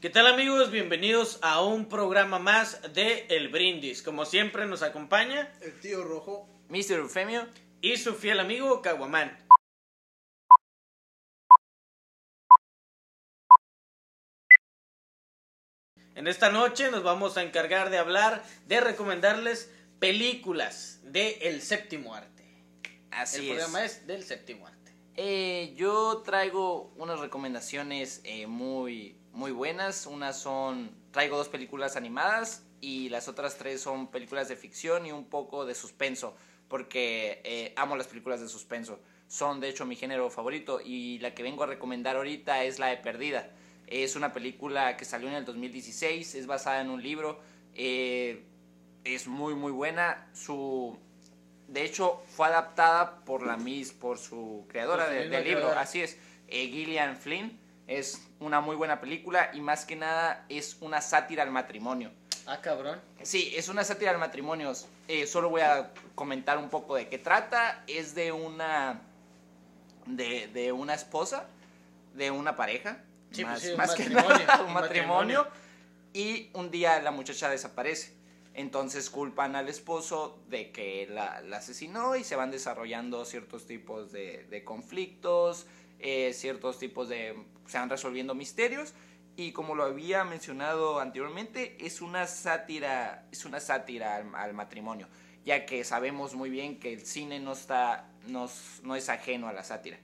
¿Qué tal amigos? Bienvenidos a un programa más de El Brindis. Como siempre nos acompaña El tío rojo. Mr. Eufemio. y su fiel amigo Caguamán. En esta noche nos vamos a encargar de hablar, de recomendarles películas de El Séptimo Arte. Así El es. programa es del Séptimo Arte. Eh, yo traigo unas recomendaciones eh, muy, muy buenas. Unas son, traigo dos películas animadas y las otras tres son películas de ficción y un poco de suspenso, porque eh, amo las películas de suspenso. Son de hecho mi género favorito y la que vengo a recomendar ahorita es la de Perdida. Es una película que salió en el 2016, es basada en un libro, eh, es muy muy buena. Su, de hecho, fue adaptada por la Miss, por su creadora de- del libro, creadora. así es, eh, Gillian Flynn. Es una muy buena película y más que nada es una sátira al matrimonio. Ah, cabrón. Sí, es una sátira al matrimonio. Eh, solo voy a comentar un poco de qué trata. Es de una de, de una esposa, de una pareja, Sí, más, pues sí, un más que matrimonio, nada, un un matrimonio. matrimonio. Y un día la muchacha desaparece. Entonces culpan al esposo de que la, la asesinó y se van desarrollando ciertos tipos de, de conflictos, eh, ciertos tipos de... se van resolviendo misterios. Y como lo había mencionado anteriormente, es una sátira, es una sátira al, al matrimonio, ya que sabemos muy bien que el cine no está, no, no es ajeno a la sátira.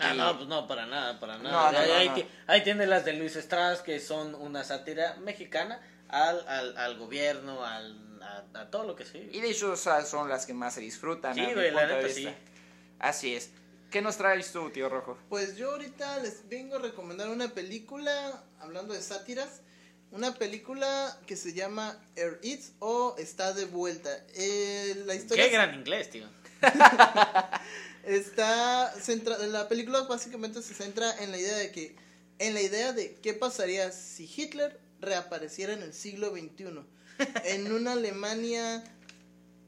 Ah, no, pues no, para nada, para nada. No, no, ahí, no, ahí no. ti- ahí tiene las de Luis Estrada, que son una sátira mexicana al, al, al gobierno, al, a, a todo lo que sí. Y de hecho o sea, son las que más se disfrutan. Sí, a mi güey, la punto de neta, vista. sí. Así es. ¿Qué nos traes tú, tío Rojo? Pues yo ahorita les vengo a recomendar una película, hablando de sátiras, una película que se llama Air Eats o Está de vuelta. Eh, la historia Qué gran inglés, tío. está centra la película básicamente se centra en la idea de que en la idea de qué pasaría si Hitler reapareciera en el siglo XXI en una Alemania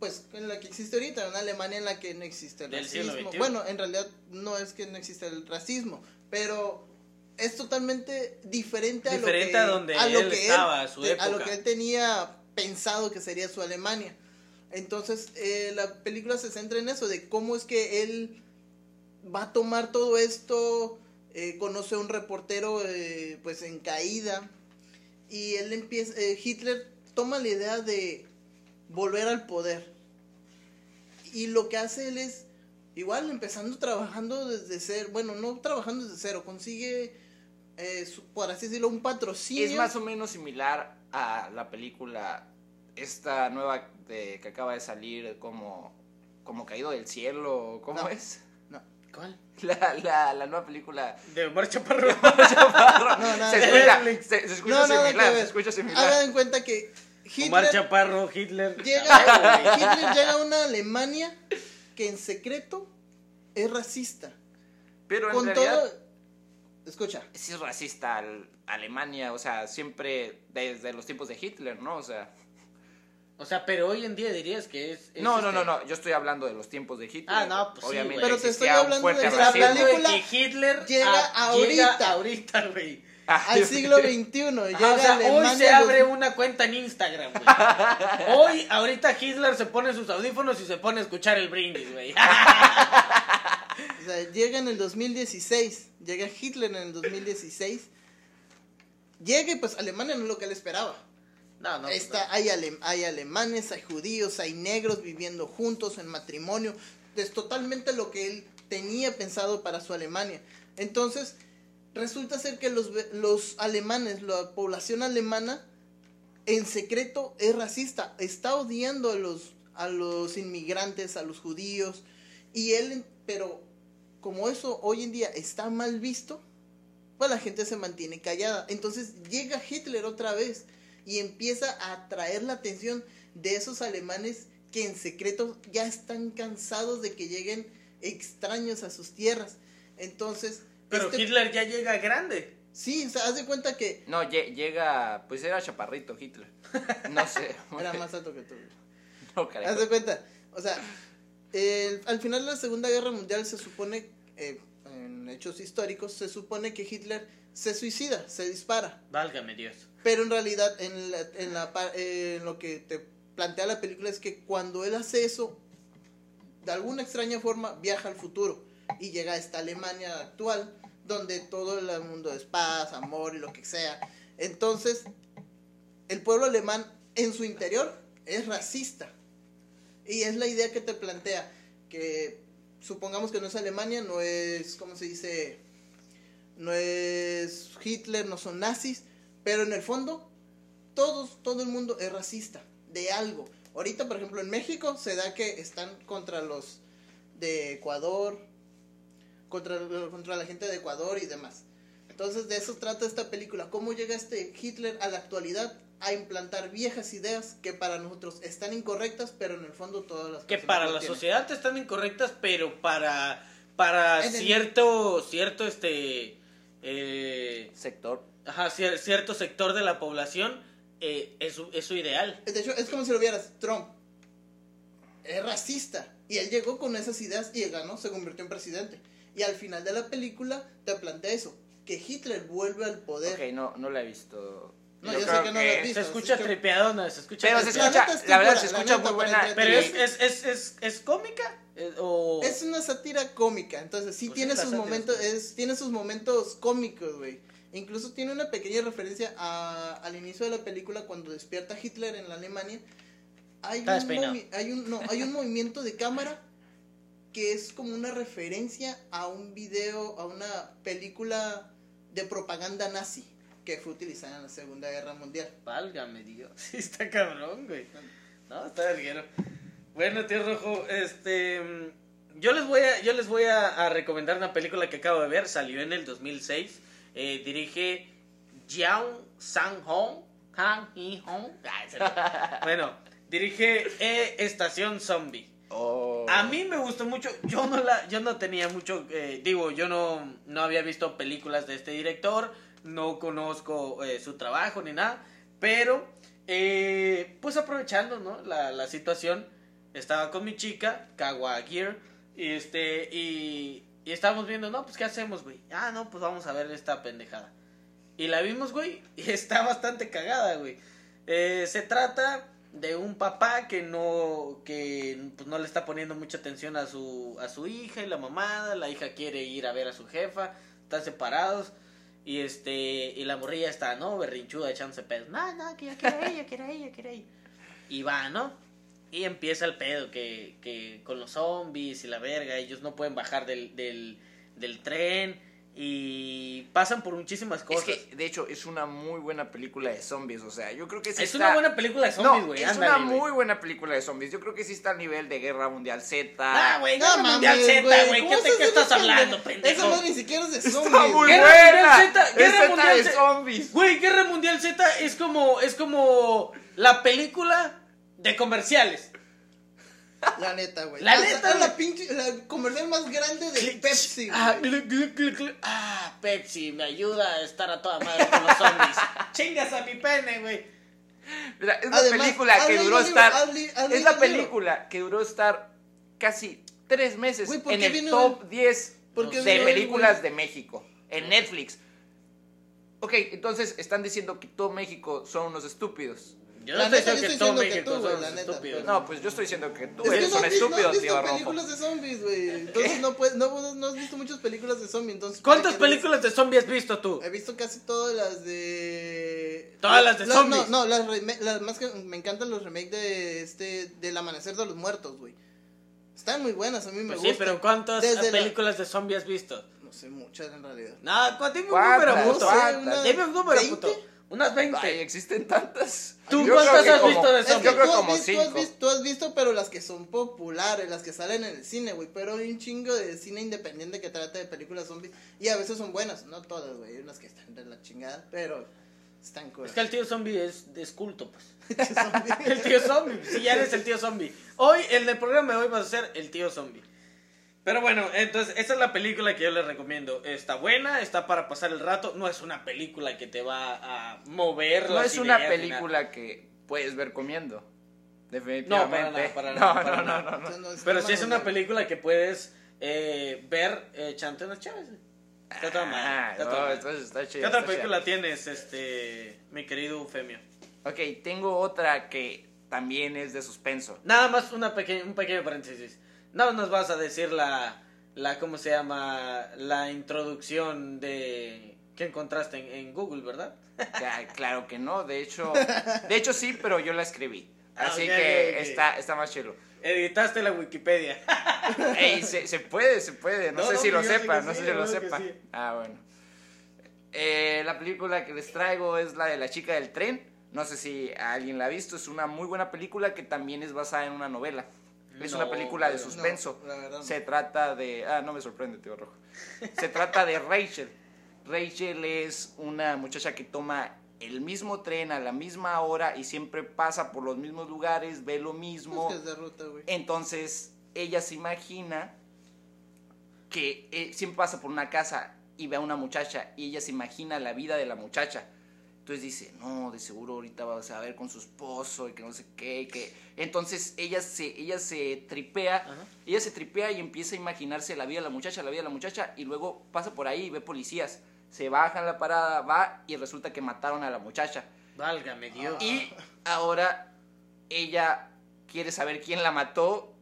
pues en la que existe ahorita una Alemania en la que no existe el racismo. bueno en realidad no es que no existe el racismo pero es totalmente diferente a lo que a donde lo él que estaba, a su te- a lo época. que él tenía pensado que sería su Alemania. Entonces, eh, la película se centra en eso, de cómo es que él va a tomar todo esto, eh, conoce a un reportero eh, pues en caída, y él empieza, eh, Hitler toma la idea de volver al poder. Y lo que hace él es, igual empezando trabajando desde cero, bueno, no trabajando desde cero, consigue, eh, su- por así decirlo, un patrocinio. Es más o menos similar a la película esta nueva de, que acaba de salir como, como Caído del Cielo, ¿cómo No. es? No. ¿Cuál? La, la, la nueva película. De Omar Chaparro. No, no, se, no. escucha, se, se escucha No, nada que similar, se escucha similar. Hagan en cuenta que Omar Hitler Chaparro, Hitler. llega, Hitler llega a una Alemania que en secreto es racista. Pero en Con realidad todo. Escucha, sí es racista al- Alemania, o sea, siempre desde los tiempos de Hitler, ¿no? O sea, O sea, pero hoy en día dirías que es. es no, no, este- no, no, yo estoy hablando de los tiempos de Hitler. Ah, no, pues sí, Obviamente güey. Pero te estoy hablando de la película que Hitler llega ah, ahorita. llega ahorita, güey. Al siglo XXI. Llega o sea, hoy se abre una cuenta en Instagram, güey. Hoy, ahorita Hitler se pone sus audífonos y se pone a escuchar el brindis, güey. O sea, llega en el 2016. Llega Hitler en el 2016. Llega y pues Alemania no es lo que él esperaba. No, no. pues, Está, hay, ale- hay alemanes, hay judíos, hay negros viviendo juntos en matrimonio. Es totalmente lo que él tenía pensado para su Alemania. Entonces, resulta ser que los, los alemanes, la población alemana, en secreto es racista. Está odiando a los, a los inmigrantes, a los judíos. Y él, pero como eso hoy en día está mal visto, pues la gente se mantiene callada. Entonces llega Hitler otra vez y empieza a atraer la atención de esos alemanes que en secreto ya están cansados de que lleguen extraños a sus tierras. Entonces, Pero este- Hitler ya llega grande. sí, o sea, haz de cuenta que No, lle- llega, pues era chaparrito Hitler. No sé. era más alto que tú. No, carajo. Haz de cuenta, o sea, al final de la Segunda Guerra Mundial se supone, eh, en hechos históricos, se supone que Hitler se suicida, se dispara. Válgame Dios. Pero en realidad, en, la- en, la, pa- eh, en lo que te plantea la película es que cuando él hace eso, de alguna extraña forma viaja al futuro y llega a esta Alemania actual, donde todo el mundo es paz, amor y lo que sea. Entonces, el pueblo alemán en su interior es racista. Y es la idea que te plantea, que supongamos que no es Alemania, no es, ¿cómo se dice? No es Hitler, no son nazis, pero en el fondo todos, todo el mundo es racista de algo. Ahorita, por ejemplo, en México se da que están contra los de Ecuador, contra, contra la gente de Ecuador y demás. Entonces de eso trata esta película, cómo llega este Hitler a la actualidad a implantar viejas ideas que para nosotros están incorrectas, pero en el fondo todas las Que para la tienen. sociedad están incorrectas, pero para para En el- cierto cierto este eh, Sector. ajá, cier- cierto sector de la población eh, es, su, es su ideal. De hecho, es como si lo vieras, Trump es racista. Y él llegó con esas ideas y ganó, se convirtió en presidente. Y al final de la película te plantea eso, que Hitler vuelve al poder. Ok, no, no la he visto. No, Yo yo sé que no la has visto. Se escucha que- tripeadona, se escucha Pero se. La escucha, la, verdad se escucha muy buena. Pero es, es, es, es, es cómica eh, o Es una sátira cómica, entonces sí Pues tiene sus sátira momentos, es tiene sus momentos cómicos, güey. Incluso tiene una pequeña referencia a- al inicio de la película cuando despierta Hitler en la Alemania. Hay Está un, hay un no, hay un movimiento de cámara que es como una referencia a un video, a una película de propaganda nazi que fue utilizada en la Segunda Guerra Mundial. Válgame Dios. Sí, está cabrón, güey. No, está verguero. Bueno, tío Rojo, este. Yo les voy a, yo les voy a, a recomendar una película que acabo de ver. Salió en el 2006. Eh, dirige Jiang Sang-hong. Han Hee-hong. Ah, bueno, dirige eh, Estación Zombie. Oh. A mí me gustó mucho. Yo no la, yo no tenía mucho, eh, digo, yo no, no había visto películas de este director, no conozco eh, su trabajo ni nada, pero eh, pues aprovechando, ¿no? La, la situación, estaba con mi chica, Kawa y este, y, y estábamos viendo, no, pues qué hacemos, güey. Ah, no, pues vamos a ver esta pendejada. Y la vimos, güey, y está bastante cagada, güey. Eh, se trata de un papá que no que pues, no le está poniendo mucha atención a su a su hija y la mamada, la hija quiere ir a ver a su jefa, están separados y este y la morrilla está, ¿no? berrinchuda echándose pedos. No, no, que yo quiero ir, yo quiero ir, yo. Y va, ¿no? Y empieza el pedo que, que con los zombies y la verga, ellos no pueden bajar del, del, del tren y pasan por muchísimas Es cosas. que, de hecho, es una muy buena película de zombies. O sea, yo creo que sí es está- una buena película de zombies, No, güey. es ándale, una muy buena película de zombies. Yo creo que sí está al nivel de Guerra Mundial Z. Ah, güey, No Guerra Mundial mames, Z, güey. ¿cómo ¿Qué, te- estás qué estás hablando, Esa pendejo? madre ni siquiera es de Está zombies. muy Guerra buena. Mundial Z, Es Guerra Mundial de Z. zombies. Güey, Guerra Mundial Z es como, es como la película de comerciales. La neta, güey. La neta, Es la pinche, la comercial más grande de Pepsi, Ah. Ah, Pepsi, me ayuda a estar a toda madre con los zombies. Chingas a mi pene, güey. Es la Además, película ¿has que duró el estar. ¿Has le- has Es la el libro? película que duró estar casi tres meses Güey, ¿por en el top 10 ¿Por qué de viene él, películas de México en Netflix. Ok, entonces están diciendo que todo México son unos estúpidos. Yo La no neta, estoy diciendo que estoy todo que México güey, son la neta, estúpidos. pero- No, pues yo estoy diciendo que tú Es que eres no un no has estúpido, visto tío Rojo. películas de zombies, güey. Entonces no, puedes, no, no has visto muchas películas de zombies. Entonces, ¿Cuántas ¿para qué películas de zombies has visto tú? He visto casi todas las de. Todas las de La- zombies. No, no, las, las más que me encantan los remakes de este del Amanecer de los Muertos, güey. Están muy buenas, a mí me Pues gustan. sí, pero ¿cuántas Desde la- películas de zombies has visto? No sé muchas en realidad. No, cu- dime un número, puto. Dime un número, 20. puto. Unas 20. Ay, existen tantas. ¿Tú Yo cuántas has como- visto de Es que zombies? Yo creo tú has como visto- tú has visto- tú has visto, pero las que son populares, las que salen en el cine, güey. Pero hay un chingo de cine independiente que trata de películas zombies. Y a veces son buenas, no todas, güey. Hay unas que están de la chingada, pero están cool. Es que el tío zombie es, es culto, pues. El tío zombie, si ya eres el tío zombie. Hoy, en el programa de hoy vas a ser el tío zombie. Pero bueno, entonces, esa es la película que yo les recomiendo. Está buena, está para pasar el rato. No es una película que te va a mover No es una película que puedes ver comiendo. No, Definitivamente. para nada, para No, nada, no, para no, nada. no, no. No, Pero no sí es una película que puedes eh, ver eh, echándote unas chaves. Está toda Ah, está no, entonces está chido. ¿Qué otra está chido. película tienes, este, mi querido Eufemio? Ok, tengo otra que también es de suspenso. Nada más una peque- un pequeño paréntesis. No nos vas a decir la, la, ¿cómo se llama? La introducción de que encontraste en, en Google, ¿verdad? Ya, claro que no, de hecho, de hecho sí, pero yo la escribí. Ah, Así que está, está más chido. Editaste la Wikipedia. Ey, se, se puede, se puede. No, No, sé no, si lo sepa, no sí, sé si lo sepa. sí. Ah, bueno. Eh, la película que les traigo es la de la chica del tren. No sé si alguien la ha visto. Es una muy buena película que también es basada en una novela. Es una película de suspenso. No. Se trata de... Ah, no me sorprende, tío Rojo. Se trata de Rachel. Rachel es una muchacha que toma el mismo tren a la misma hora y siempre pasa por los mismos lugares, ve lo mismo. Es ruta. Entonces, ella se imagina que eh, siempre pasa por una casa y ve a una muchacha y ella se imagina la vida de la muchacha. Entonces dice, no, de seguro ahorita va a ver con su esposo y que no sé qué, y que... Entonces ella se, ella se tripea, Ajá. ella se tripea y empieza a imaginarse la vida de la muchacha, la vida de la muchacha, y luego pasa por ahí y ve policías. Se baja en la parada, va y resulta que mataron a la muchacha. Válgame Dios. Y ahora ella quiere saber quién la mató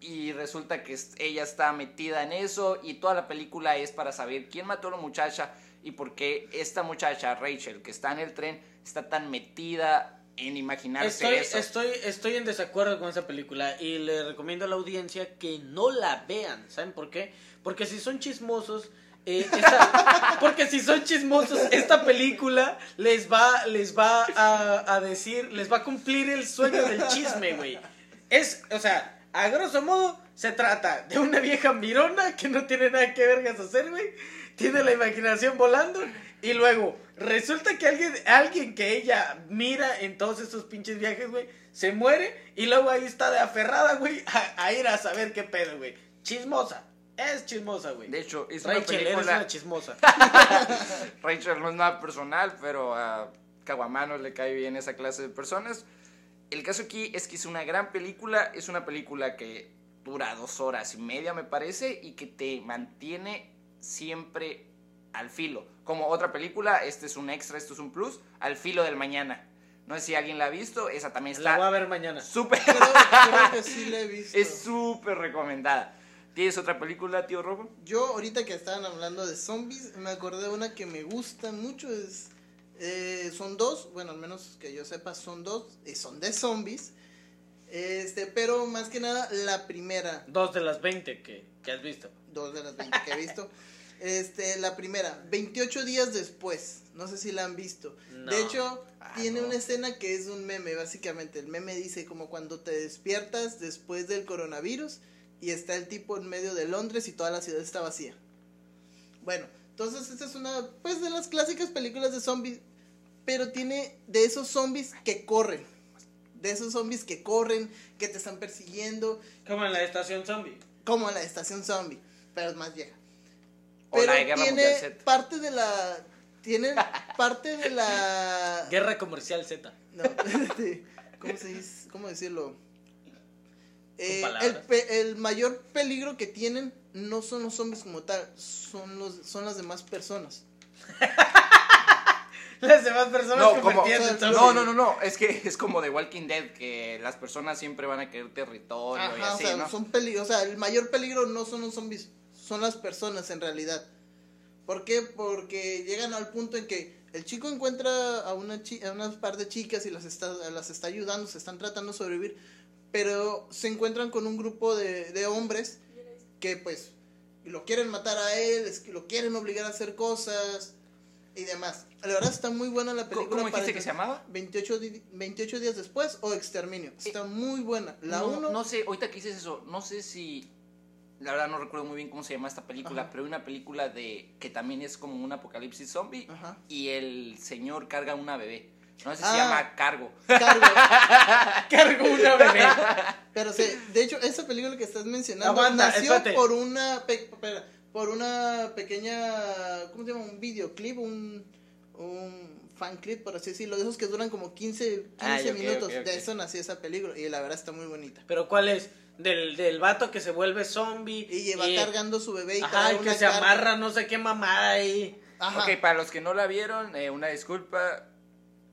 y resulta que ella está metida en eso y toda la película es para saber quién mató a la muchacha y por qué esta muchacha, Rachel, que está en el tren, está tan metida en imaginarse Estoy, eso. estoy, estoy en desacuerdo con esa película y le recomiendo a la audiencia que no la vean. ¿Saben por qué? Porque si son chismosos, eh, esta- porque si son chismosos, esta película les va, les va a, a decir, les va a cumplir el sueño del chisme, güey. Es, o sea, a grosso modo, se trata de una vieja mirona que no tiene nada que vergas hacer, güey. Tiene la imaginación volando. Y luego, resulta que alguien, alguien que ella mira en todos estos pinches viajes, güey, se muere. Y luego ahí está de aferrada, güey, a, a ir a saber qué pedo, güey. Chismosa. Es chismosa, güey. De hecho, es una Rachel, eres película... una chismosa. Rachel no es nada personal, pero a Caguamano le cae bien esa clase de personas. El caso aquí es que es una gran película, es una película que dura dos horas y media, me parece, y que te mantiene siempre al filo. Como otra película, este es un extra, esto es un plus, al filo del mañana. No sé si alguien la ha visto, esa también La voy a está ver mañana. súper, Creo, creo que sí la he visto. es súper recomendada. ¿Tienes otra película, tío Robo? Yo ahorita que estaban hablando de zombies, me acordé de una que me gusta mucho. Es, eh, son dos, bueno, al menos que yo sepa, son dos, y son de zombies. Este, pero más que nada, la primera, Dos de las 20 que, que has visto. Dos de las 20 que he visto. Este, la primera, 28 días después, no sé si la han visto. No. De hecho, Ah, tiene no. una escena que es un meme, básicamente. El meme dice como cuando te despiertas después del coronavirus y está el tipo en medio de Londres y toda la ciudad está vacía. Bueno, entonces esta es una, pues, de las clásicas películas de zombies, pero tiene de esos zombies que corren. De esos zombies que corren, que te están persiguiendo, Como en la estación zombie. como en la estación zombie, pero es más vieja. O Pero la de Guerra tiene Mundial Z. parte de la tiene parte de la Guerra Comercial Z. no, espérate, ¿cómo se dice? ¿Cómo decirlo? Eh, el, pe- el mayor peligro que tienen no son los zombies como tal, son los son las demás personas. Las demás personas No, como, en zombies. no, no, no, no, es que es como de Walking Dead, que las personas siempre van a querer territorio y así, o sea, ¿no? son o sea, el mayor peligro no son los zombies, son las personas en realidad. ¿Por qué? Porque llegan al punto en que el chico encuentra a una a unas par de chicas y las está las está ayudando, se están tratando de sobrevivir, pero se encuentran con un grupo de, de hombres que pues lo quieren matar a él, lo quieren obligar a hacer cosas y demás. La verdad está muy buena la ¿Cómo, película. cómo para dijiste que se llamaba? 28, di- 28 días después o Exterminio. Está muy buena. La no, uno no sé, ahorita que dices eso, no sé si. La verdad no recuerdo muy bien cómo se llama esta película, Ajá. pero hay una película de que también es como un apocalipsis zombie Ajá. y el señor carga una bebé. No sé si Ah. se llama Cargo. Cargo. Cargo una bebé. Pero sí, de hecho, esa película que estás mencionando Aguanta, nació espérate. por una pe- por una pequeña ¿cómo se llama? un videoclip, un un fan clip, por así decirlo, de esos que duran como 15, 15 Ah, minutos. De eso nació esa película y la verdad está muy bonita. Pero ¿cuál es? Del, del vato que se vuelve zombie. Y lleva cargando su bebé y Ajá, trae y que se carga. amarra no sé qué mamada ahí. Ajá. Ok, para los que no la vieron, eh, una disculpa.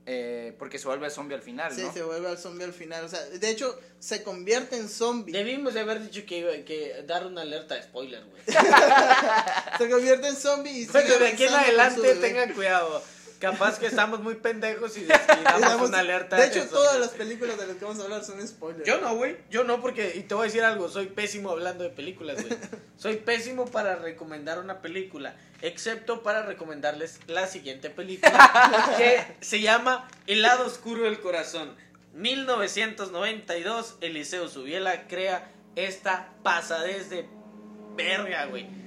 eh, porque se vuelve zombie al final, Sí, ¿no? se vuelve al zombie al final. O sea, de hecho, se convierte en zombie. Debimos de haber dicho que iba que dar una alerta de spoiler, güey. Se convierte en zombie y Bueno, de aquí en adelante tengan cuidado. Capaz que estamos muy pendejos y, damos una alerta. De hecho, de todas las películas de las que vamos a hablar son spoilers. Yo no, güey. Yo no, porque. Y te voy a decir algo. Soy pésimo hablando de películas, güey. Soy pésimo para recomendar una película. Excepto para recomendarles la siguiente película. que se llama El lado oscuro del corazón. 1992. Eliseo Subiela crea esta pasadez de verga, güey.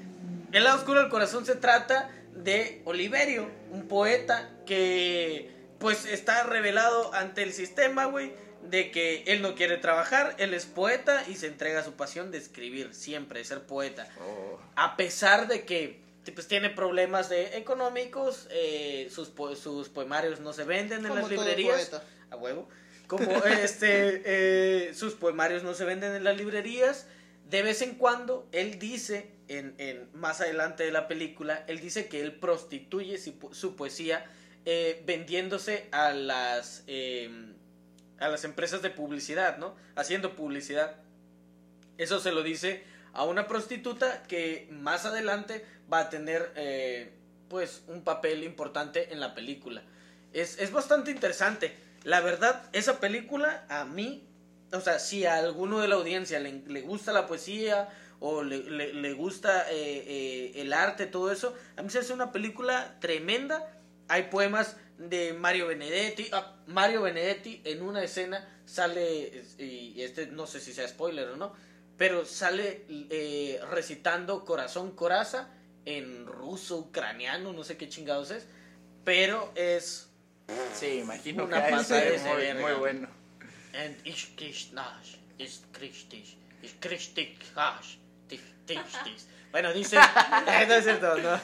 El lado oscuro del corazón se trata de Oliverio, un poeta que pues está revelado ante el sistema, güey, de que él no quiere trabajar, él es poeta y se entrega a su pasión de escribir, siempre, de ser poeta. Oh. A pesar de que pues, tiene problemas de económicos, eh, sus, po- sus poemarios no se venden en Como las librerías. poeta. A huevo. Como este, eh, sus poemarios no se venden en las librerías. De vez en cuando, él dice, en, en más adelante de la película, él dice que él prostituye su, po- su poesía eh, vendiéndose a las, eh, a las empresas de publicidad, ¿no? Haciendo publicidad. Eso se lo dice a una prostituta que más adelante va a tener, eh, pues, un papel importante en la película. Es, es bastante interesante. La verdad, esa película a mí, o sea, si a alguno de la audiencia le, le gusta la poesía o le, le- le gusta eh, eh, el arte, todo eso, a mí se hace una película tremenda. Hay poemas de Mario Benedetti. Ah, Mario Benedetti en una escena sale, y este no sé si sea spoiler o no, pero sale eh, recitando Corazón Coraza en ruso, ucraniano, no sé qué chingados es, pero es... Sí, imagino Una que ser de muy, verga. muy bueno. And ich tif- tishtis. Bueno, dice, no es cierto, no.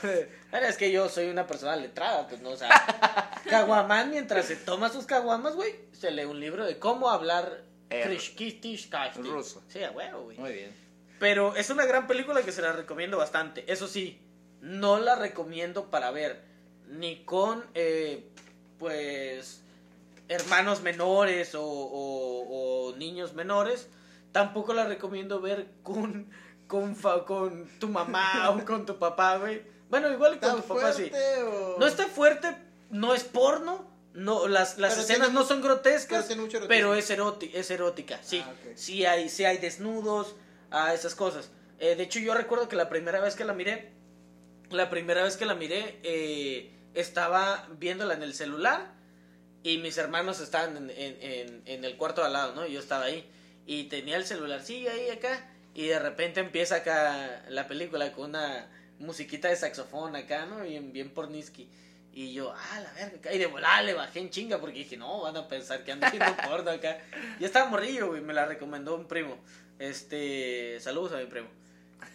Bueno, es que yo soy una persona letrada, pues no, o sea, Caguamán mientras se toma sus caguamas, güey, se lee un libro de cómo hablar Eh, Krishkitish ruso. Sí, a huevo, güey. Muy bien. Pero es una gran película que se la recomiendo bastante. Eso sí, no la recomiendo para ver ni con, eh, pues, hermanos menores o, o- o niños menores. Tampoco la recomiendo ver con, con, fa- con tu mamá o con tu papá, güey. Bueno, igual con ¿Está tu papá sí. o...? No está fuerte, no es porno. No, las, las Pero escenas tiene- no son grotescas, pero es, eroti- es erótica, sí. Ah. Sí hay, sí hay desnudos, a esas cosas. Eh, de hecho, yo recuerdo que la primera vez que la miré, la primera vez que la miré, eh, estaba viéndola en el celular y mis hermanos estaban en, en- en- en el cuarto de al lado, ¿no? Yo estaba ahí y tenía el celularcillo ahí acá y de repente empieza acá la película con una musiquita de saxofón acá, ¿no? Bien, bien porniski. Y yo, ah, la verga, y de volada le bajé en chinga porque dije, no, van a pensar que ando viendo porno acá. Ya estaba morrillo, güey, me la recomendó un primo. Este, saludos a mi primo.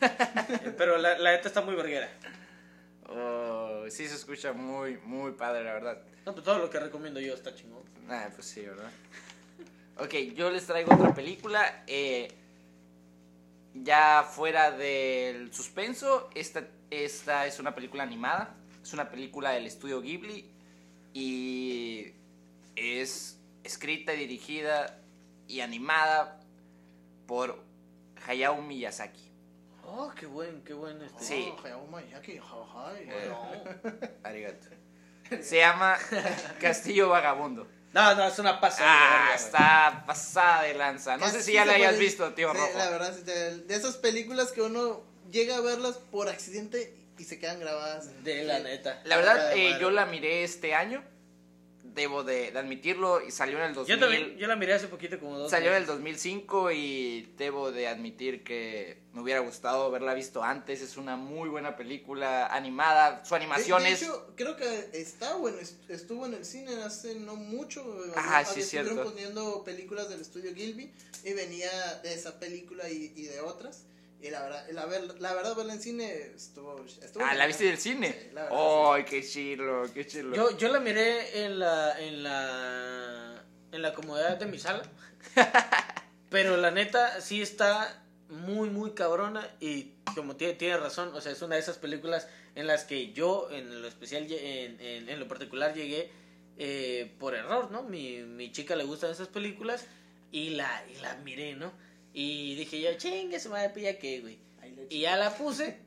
Eh, Pero la, la neta está muy verguera. Oh, sí se escucha muy, muy padre, la verdad. No, pues todo lo que recomiendo yo está chingón. Ah, pues sí, ¿verdad? Ok, yo les traigo otra película. eh, ya fuera del suspenso, esta, esta es una película animada. Es una película del estudio Ghibli. Y es escrita dirigida y animada por Hayao Miyazaki. Oh, qué buen, qué buen este. Sí. Oh, Hayao Miyazaki. Eh. No. Arigato. Se llama Castillo Vagabundo. No, no, es una pasada. de Ah, verga, está pasada de lanza. No sé si ya la hayas puede- visto, tío sí, Rojo. La verdad, sí, de, esas películas que uno llega a verlas por accidente y se quedan grabadas. De la neta. La verdad, eh, yo la miré este año. Debo de, de admitirlo. Y salió en el 2000. Yo también, yo la miré hace poquito como dos Salió en el meses. 2005 y debo de admitir que me hubiera gustado haberla visto antes. Es una muy buena película animada. Su De, animación de es... hecho, creo que está bueno, est- estuvo en el cine hace no mucho. Ah, había- sí, estuvieron cierto. poniendo películas del estudio Gilby y venía de esa película y, y de otras. Y la verdad, la, ver- la verdad, verla en cine estuvo. estuvo Ah, ¿la viste del cine? Sí, ¡Ay, qué chilo, qué chilo! Yo, yo la miré en la, en la, en la comodidad de mi sala. Pero la neta sí está muy, muy cabrona y como tiene, tiene razón, o sea, es una de esas películas en las que yo, en lo especial, en, en lo particular, llegué eh, por error, ¿no? Mi, mi chica le gustan esas películas y la, y la miré, ¿no? Y dije yo, chingue, se me va a pillar que, güey. Y ya la puse.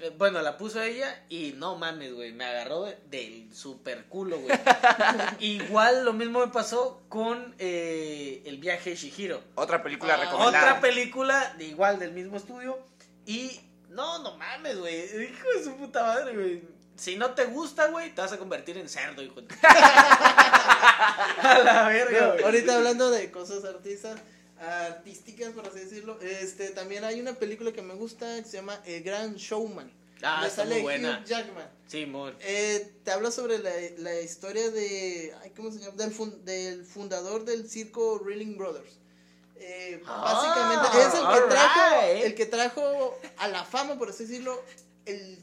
eh, Bueno, la puso ella y no mames, güey. Me agarró de- del super culo, güey. Igual lo mismo me pasó con eh, El viaje de Shihiro. Otra película Ah, recomendada. Otra película, de igual del mismo estudio. Y no, no mames, güey. Hijo de su puta madre, güey. Si no te gusta, güey, te vas a convertir en cerdo, hijo de... A la verga, No, güey. ahorita hablando de cosas artistas, artísticas, por así decirlo, este también hay una película que me gusta que se llama El Gran Showman. Ah, está sale muy buena. Hugh Jackman. Sí. Eh, te habla sobre la, la historia de, ay, ¿cómo se llama? Del, fun- del fundador del circo Reeling Brothers. Eh, Ah, básicamente es el que, trajo, el que trajo a la fama, por así decirlo, el,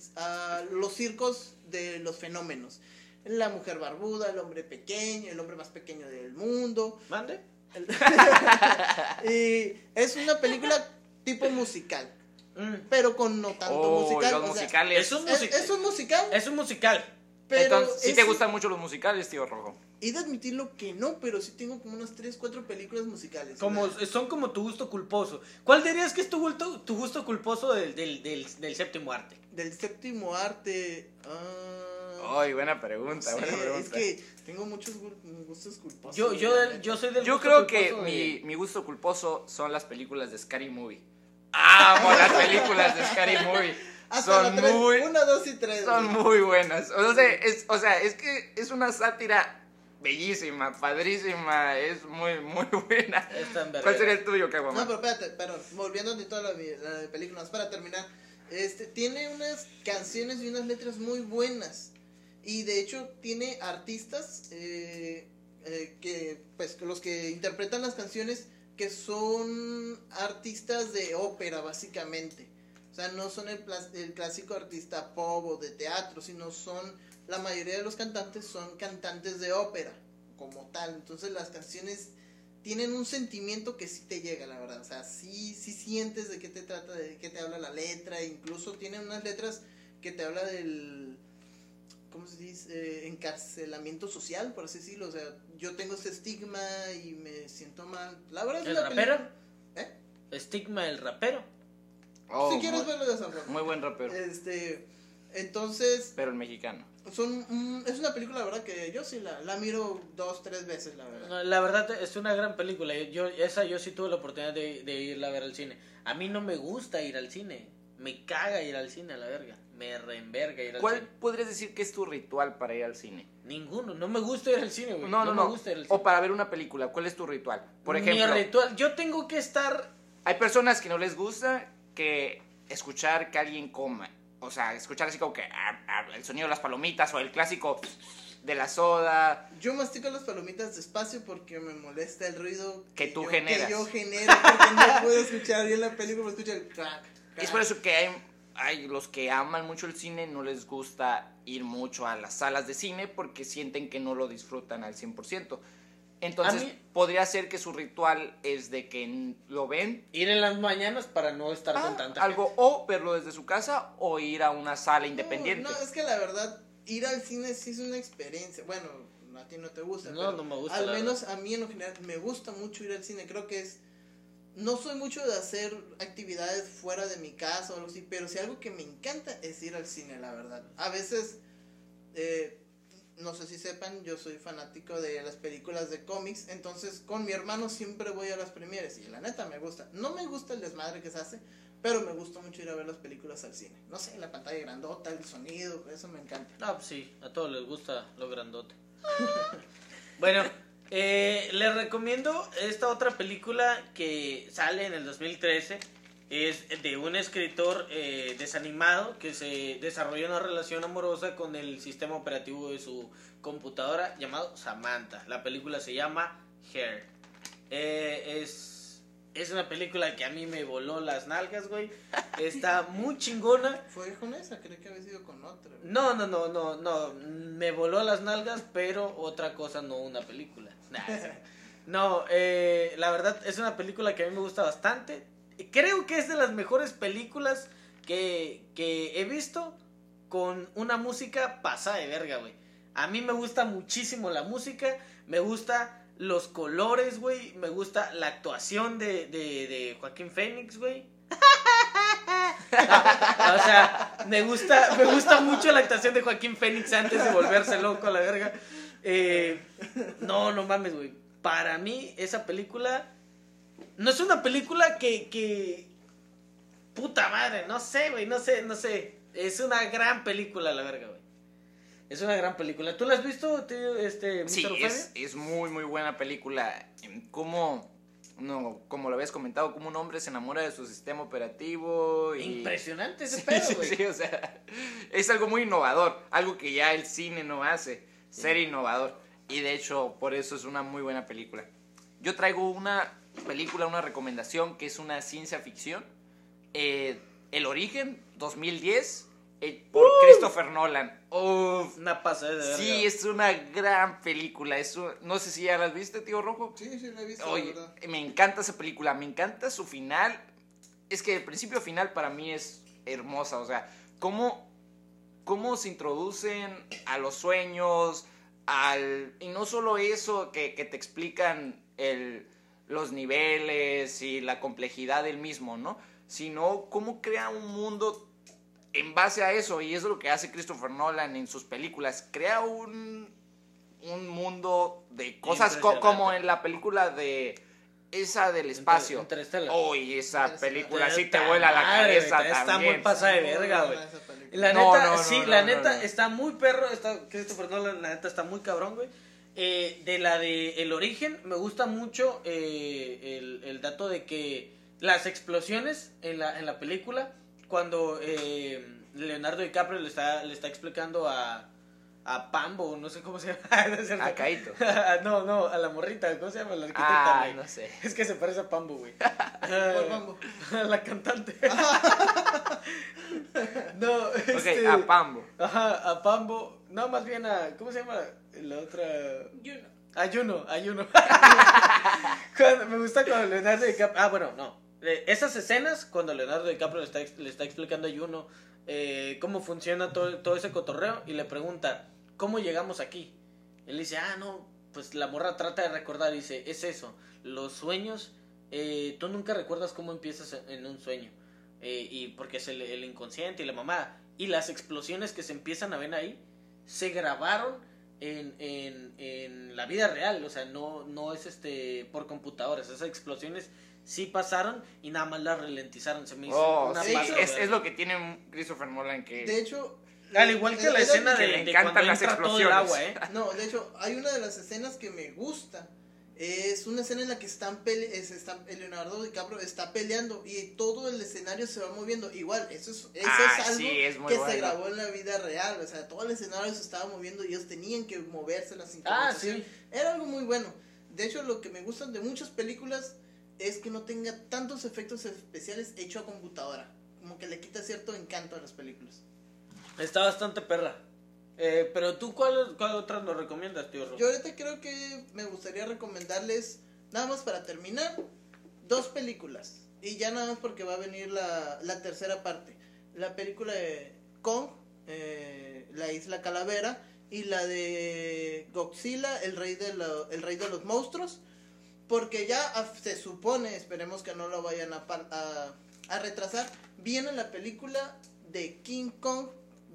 los circos de los fenómenos. La mujer barbuda, el hombre pequeño, el hombre más pequeño del mundo. ¿Mande? Y es una película tipo musical, Mm. pero con no tanto Oh, musical. los o sea, musicales. Es un es, musical. es un musical, Es un musical. pero Entonces, ¿sí te gustan mucho los musicales, tío Rojo? He de admitirlo que no, pero sí tengo como unas 3, 4 películas musicales. Como, son como tu gusto culposo. ¿Cuál dirías que es tu gusto, tu gusto culposo del, del, del, del séptimo arte? del séptimo arte. ah, Ay, buena pregunta, sí, buena pregunta. es que tengo muchos gu- gustos culposos. Yo, yo, del- yo soy del Yo gusto creo que culposo de- mi, mi gusto culposo son las películas de Scary Movie. Amo las películas de Scary Movie. Hasta Son tres, muy, Una, dos y tres. son muy buenas. O sea, es, o sea, es que es una sátira bellísima, padrísima, es muy, muy buena. Es tan. ¿Cuál sería el tuyo, No, Caguama? pero espérate, pero volviendo a toda la, la de película, para terminar. Este, tiene unas canciones y unas letras muy buenas. Y de hecho tiene artistas eh, eh, que, pues, los que interpretan las canciones que son artistas de ópera, básicamente. O sea, no son el, el clásico artista pop o de teatro, sino son, la mayoría de los cantantes son cantantes de ópera, como tal. Entonces las canciones tienen un sentimiento que sí te llega, la verdad. O sea, sí, sí sientes de qué te trata, de qué te habla la letra. Incluso tienen unas letras que te habla del, ¿cómo se dice? Eh, encarcelamiento social, por así decirlo. O sea, yo tengo ese estigma y me siento mal. La verdad es ¿El una rapero? película- ¿Eh? Estigma el rapero. Oh, si quieres muy, verlo de esa forma. muy buen rapero. Este, entonces, Pero el mexicano. son, mm, es una película, la verdad, que yo sí la, la miro dos, tres veces, la verdad. No, La verdad es una gran película. Yo, esa yo sí tuve la oportunidad de, de irla a ver al cine. A mí no me gusta ir al cine. Me caga ir al cine a la verga. Me reenverga ir al ¿Cuál cine. podrías decir que es tu ritual para ir al cine? Ninguno. No me gusta ir al cine, güey. No, no, no. gusta ir al cine. O para ver una película, ¿cuál es tu ritual? Por Mi ejemplo, ritual. Yo tengo que estar. hay personas que no les gusta que escuchar que alguien coma. O sea, escuchar así como que ah, ah, el sonido de las palomitas o el clásico de la soda. Yo mastico las palomitas despacio porque me molesta el ruido Que tú yo, generas. Que yo genero porque no puedo escuchar bien la película, escucho el crack. Es por eso que hay, hay los que aman mucho el cine, no les gusta ir mucho a las salas de cine porque sienten que no lo disfrutan al 100%. Entonces, mí- podría ser que su ritual es de que lo ven Ir en las mañanas para no estar ah, con tanta algo o verlo desde su casa o ir a una sala independiente. No, no, es que la verdad, ir al cine sí es una experiencia. Bueno, a ti no te gusta. No, pero no me gusta, Al menos a mí en lo general me gusta mucho ir al cine. Creo que es. No soy mucho de hacer actividades fuera de mi casa o algo así, pero si algo que me encanta es ir al cine, la verdad. A veces, eh, no sé si sepan, yo soy fanático de las películas de cómics, entonces con mi hermano siempre voy a las premieres y la neta me gusta. No me gusta el desmadre que se hace, pero me gusta mucho ir a ver las películas al cine. No sé, la pantalla grandota, el sonido, eso me encanta. Ah, pues sí, a todos les gusta lo grandote. bueno, eh, les recomiendo esta otra película que sale en el 2013. Es de un escritor eh, desanimado que se desarrolla una relación amorosa con el sistema operativo de su computadora llamado Samantha. La película se llama Hair. Eh, es, es una película que a mí me voló las nalgas, güey. Está muy chingona. ¿Fue con esa? Creí que había sido con otra. No, no, no, no, no. Me voló las nalgas, pero otra cosa, no una película. No, eh, la verdad es una película que a mí me gusta bastante. Creo que es de las mejores películas que, que he visto con una música pasada de verga, güey. A mí me gusta muchísimo la música, me gusta los colores, güey, me gusta la actuación de, de, de Joaquín Phoenix, güey. o sea, me gusta, me gusta mucho la actuación de Joaquín Phoenix antes de volverse loco a la verga. Eh, no, no mames, güey. Para mí, esa película no es una película que, que... Puta madre, no sé, güey, no sé, no sé. Es una gran película, la verga, güey. Es una gran película. ¿Tú la has visto, tío, este, Sí, es, es muy, muy buena película. Como, no, como lo habías comentado, como un hombre se enamora de su sistema operativo. Y... Impresionante ese Sí, pedo, sí, güey. sí, o sea, es algo muy innovador, algo que ya el cine no hace, ser innovador. Y de hecho, por eso es una muy buena película. Yo traigo una película, una recomendación que es una ciencia ficción. eh, El origen, 2010, eh, por Christopher Nolan. Uf, Una pasada de sí, es una gran película. Es un- no sé si ya la viste, tío Rojo. Sí, sí, la he visto, Oye, la verdad. me encanta esa película, me encanta su final. Es que el principio final para mí es hermosa, o sea, cómo, cómo se introducen a los sueños, al... Y no solo eso, que, que te explican el, los niveles y la complejidad del mismo, ¿no? Sino cómo crea un mundo en base a eso, y eso es lo que hace Christopher Nolan en sus películas, crea un, un mundo de cosas co- como en la película de esa del espacio. Uy, esa película sí te vuela la madre, cabeza güey, Está también. muy pasada de verga, güey. La No, neta, no, no, sí, la neta está muy perro. Está, Christopher Nolan, la neta está muy cabrón, güey. Eh, de la de El Origen, me gusta mucho eh, el, el dato de que las explosiones en la, en la película, cuando eh, Leonardo DiCaprio le está, le está explicando a, a Pambo, no sé cómo se llama. no, es cierto. A Kaito. no, no, a la morrita, ¿cómo se llama? La arquitecta, Ah, no sé. Es que se parece a Pambo, güey. ¿Cuál Pambo? la cantante. no, Ok, este... a Pambo. Ajá, a Pambo. No, más bien a. ¿Cómo se llama la otra? Ayuno, Ayuno. Cuando- me gusta cuando Leonardo DiCaprio. Ah, bueno, no. Esas escenas, cuando Leonardo DiCaprio le está, le está explicando a Ayuno eh, cómo funciona todo, todo ese cotorreo y le pregunta, ¿cómo llegamos aquí? Él dice, ah, no, pues la morra trata de recordar. Y dice, es eso, los sueños, eh, tú nunca recuerdas cómo empiezas en- un sueño. Eh, y porque es el, el inconsciente y la mamá. Y las explosiones que se empiezan a ver ahí se grabaron en, en, en la vida real. O sea, no, no es este por computadoras. Esas explosiones sí pasaron y nada más las ralentizaron. Se me hizo Oh, una sí, pasada, es, güey. es lo que tiene Christopher Nolan que... De hecho. Al igual que la escena que de, le de encantan cuando las entra todo el agua, ¿eh? No, de hecho, hay una de las escenas que me gusta. Es una escena en la que están pele es- están, Leonardo DiCaprio está peleando y todo el escenario se va moviendo. Igual, eso es, eso Ah, es algo sí, es que se grabó en la vida real. O sea, todo el escenario se estaba moviendo y ellos tenían que moverse la Ah, sincronización. sí. Era algo muy bueno. De hecho, lo que me gustan de muchas películas es que no tenga tantos efectos especiales hechos a computadora. Como que le quita cierto encanto a las películas. Está bastante perra. Eh, pero tú, ¿cuál, cuál otras nos recomiendas, tío Ro? Yo ahorita creo que me gustaría recomendarles, nada más para terminar, dos películas. Y ya nada más porque va a venir la, la tercera parte. La película de Kong, eh, La Isla Calavera, y la de Godzilla, el rey de, lo- el rey de los monstruos. Porque ya se supone, esperemos que no lo vayan a, a, a retrasar, viene la película de King Kong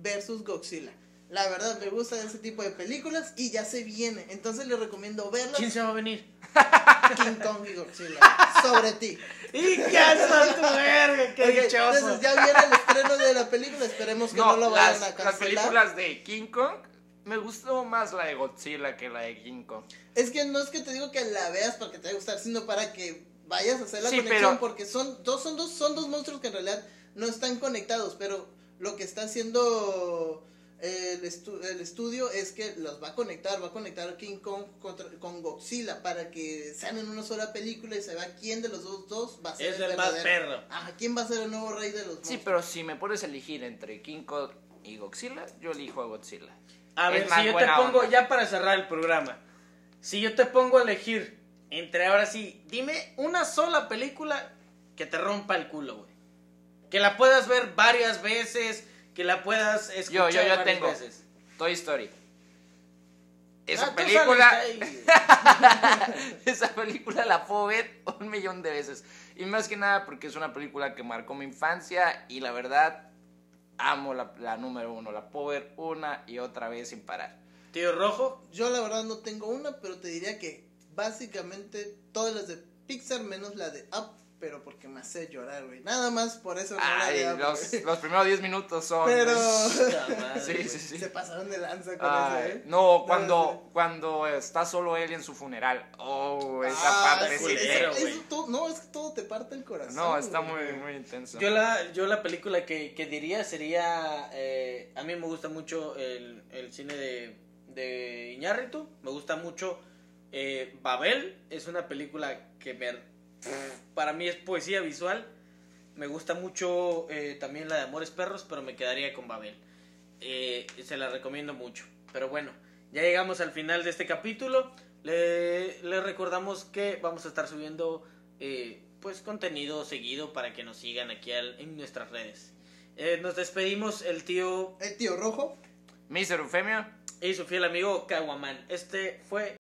versus Godzilla. La verdad, me gustan ese tipo de películas y ya se viene. Entonces les recomiendo verlas. ¿Quién se va a venir? King Kong y Godzilla. Sobre ti. ¡Y ya está tu verga! ¡Qué Ok, dichoso! entonces ya viene el estreno de la película. Esperemos que no, No, lo vayan las, a las cancelar. películas de King Kong, me gustó más la de Godzilla que la de King Kong. Es que no es que te digo que la veas porque te va a gustar, sino para que vayas a hacer la Sí, conexión. pero- Porque son dos, son, dos, son dos monstruos que en realidad no están conectados. Pero lo que está haciendo el, estu- el estudio es que los va a conectar. Va a conectar a King Kong contra- con Godzilla para que sean en una sola película y se vea quién de los dos, dos va a ser Es el más verdadero. perro. Ajá, quién va a ser el nuevo rey de los monstruos. Sí, pero si me pones a elegir entre King Kong y Godzilla, yo elijo a Godzilla. A Es ver, más si yo te pongo, onda. ya para cerrar el programa, si yo te pongo a elegir Entre ahora sí, dime una sola película que te rompa el culo, güey. Que la puedas ver varias veces, que la puedas Yo, escuchar yo, yo varias tengo veces. Toy Story. Esa Ah, tú película, ahí. esa película la puedo ver un millón de veces. Y más que nada porque es una película que marcó mi infancia y la verdad amo la, la número uno. La puedo ver una y otra vez sin parar. Tío Rojo, Yo la verdad no tengo una, pero te diría que básicamente todas las de Pixar menos la de Up, pero porque me hace llorar, güey. Nada más por eso no la Ay, los, los primeros 10 minutos son... Pero madre, Sí, sí, sí. se pasaron de lanza con Ay, eso, ¿eh? no, cuando, no. cuando está solo él en su funeral. Oh, esa Ah, parte sí, eso- eso todo- no, es que todo te parte el corazón. No, está güey. muy, muy intenso. Yo la, yo la película que, que diría sería, eh, a mí me gusta mucho el, el cine de, de Iñárritu, me gusta mucho eh, Babel, es una película que me- para mí es poesía visual, me gusta mucho eh, también la de Amores Perros, pero me quedaría con Babel, Eh, se la recomiendo mucho, pero bueno, ya llegamos al final de este capítulo, le, le recordamos que vamos a estar subiendo eh, pues contenido seguido para que nos sigan aquí al- en nuestras redes. Eh, nos despedimos el tío El tío rojo. Mr. Eufemio. y su fiel amigo Caguaman. Este fue